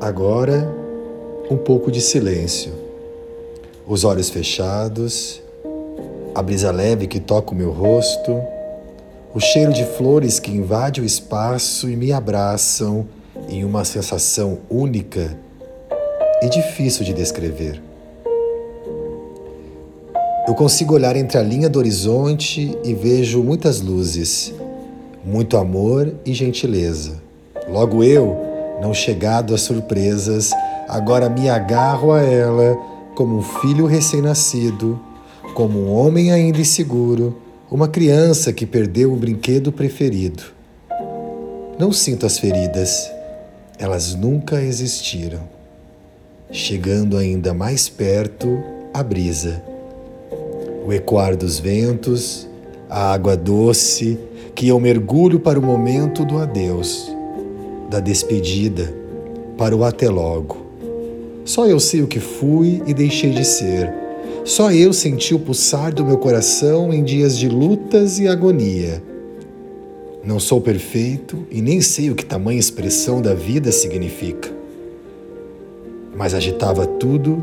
Agora, um pouco de silêncio. Os olhos fechados, a brisa leve que toca o meu rosto, o cheiro de flores que invade o espaço e me abraçam em uma sensação única e difícil de descrever. Eu consigo olhar entre a linha do horizonte e vejo muitas luzes, muito amor e gentileza. Logo eu, não chegado às surpresas, agora me agarro a ela como um filho recém-nascido, como um homem ainda inseguro, uma criança que perdeu o brinquedo preferido. Não sinto as feridas, elas nunca existiram. Chegando ainda mais perto, a brisa o ecoar dos ventos, a água doce que eu mergulho para o momento do adeus, da despedida, para o até logo. Só eu sei o que fui e deixei de ser. Só eu senti o pulsar do meu coração em dias de lutas e agonia. Não sou perfeito e nem sei o que tamanha expressão da vida significa. Mas agitava tudo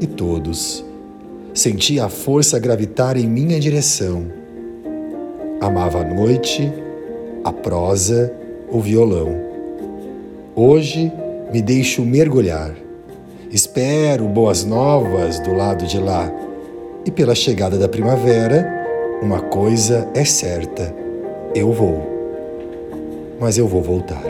e todos Sentia a força gravitar em minha direção. Amava a noite, a prosa, o violão. Hoje me deixo mergulhar. Espero boas novas do lado de lá. E pela chegada da primavera, uma coisa é certa: eu vou. Mas eu vou voltar.